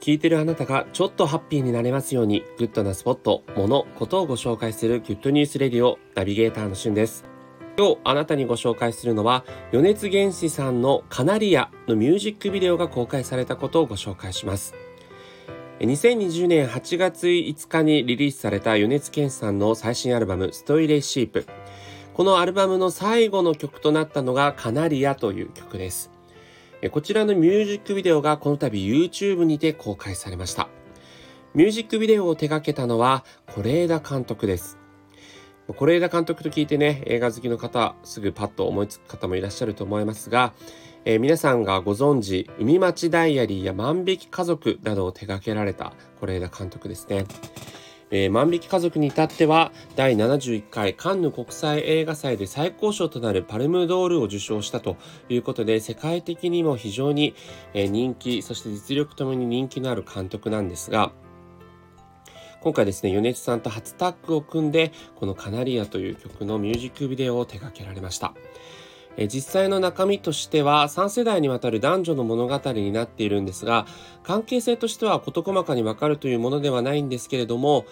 聞いてるあなたがちょっとハッピーになれますように、グッドなスポット、もの、ことをご紹介するグッドニュースレディオナビゲーターのしゅんです。今日あなたにご紹介するのは、米津玄師さんのカナリヤのミュージックビデオが公開されたことをご紹介します。2020年8月5日にリリースされた米津玄師さんの最新アルバム、 STRAY SHEEP。このアルバムの最後の曲となったのがカナリヤという曲です。こちらのミュージックビデオがこの度 YouTube にて公開されました。ミュージックビデオを手掛けたのは是枝監督です。是枝監督と聞いてね、映画好きの方、すぐパッと思いつく方もいらっしゃると思いますが、えー、皆さんがご存知、海町ダイアリーや万引き家族などを手掛けられた是枝監督ですね。えー、万引き家族に至っては第71回カンヌ国際映画祭で最高賞となるパルムドールを受賞したということで世界的にも非常にえ人気そして実力ともに人気のある監督なんですが今回ですね、米津さんと初タッグを組んで、このカナリアという曲のミュージックビデオを手掛けられました。え実際の中身としては3世代にわたる男女の物語になっているんですが関係性としては事細かにわかるというものではないんですけれども、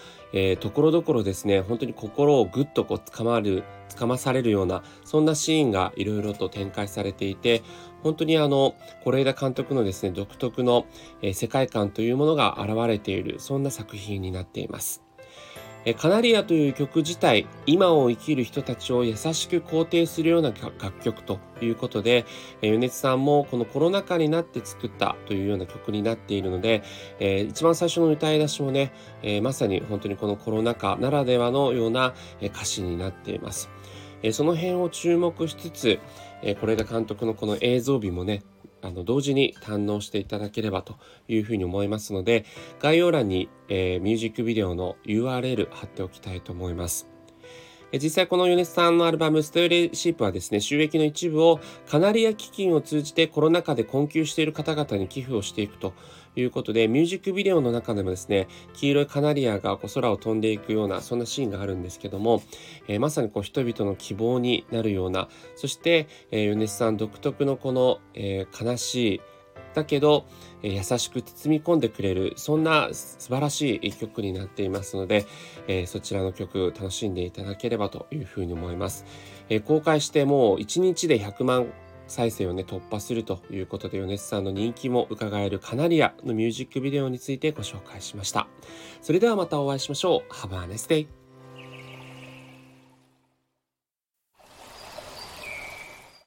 ところどころですね本当に心をぐっとこうつかまるつかまされるようなそんなシーンがいろいろと展開されていて本当にあの是枝監督のですね独特の、え、世界観というものが現れているそんな作品になっています。カナリアという曲自体、今を生きる人たちを優しく肯定するような楽曲ということで、米津さんもこのコロナ禍になって作ったというような曲になっているので、えー、一番最初の歌い出しもね、えー、まさに本当にこのコロナ禍ならではのような歌詞になっています。え、その辺を注目しつつ、えー、是枝監督のこの映像美もね、あの同時に堪能していただければというふうに思いますので概要欄に、えー、ミュージックビデオの URL 貼っておきたいと思います。実際このヨネスさんのアルバムストイレシープはですね、収益の一部をカナリア基金を通じてコロナ禍で困窮している方々に寄付をしていくということで、ミュージックビデオの中でもですね、黄色いカナリアがこう空を飛んでいくような、そんなシーンがあるんですけども、えー、まさにこう人々の希望になるような、そして、えー、ヨネスさん独特のこの、えー、悲しい、だけど、え優しく包み込んでくれるそんな素晴らしい一曲になっていますので、えー、そちらの曲楽しんでいただければというふうに思います、えー、公開してもう1日で100万再生をね突破するということで米津さんの人気も伺えるカナリアのミュージックビデオについてご紹介しました。それではまたお会いしましょう。Have a nice day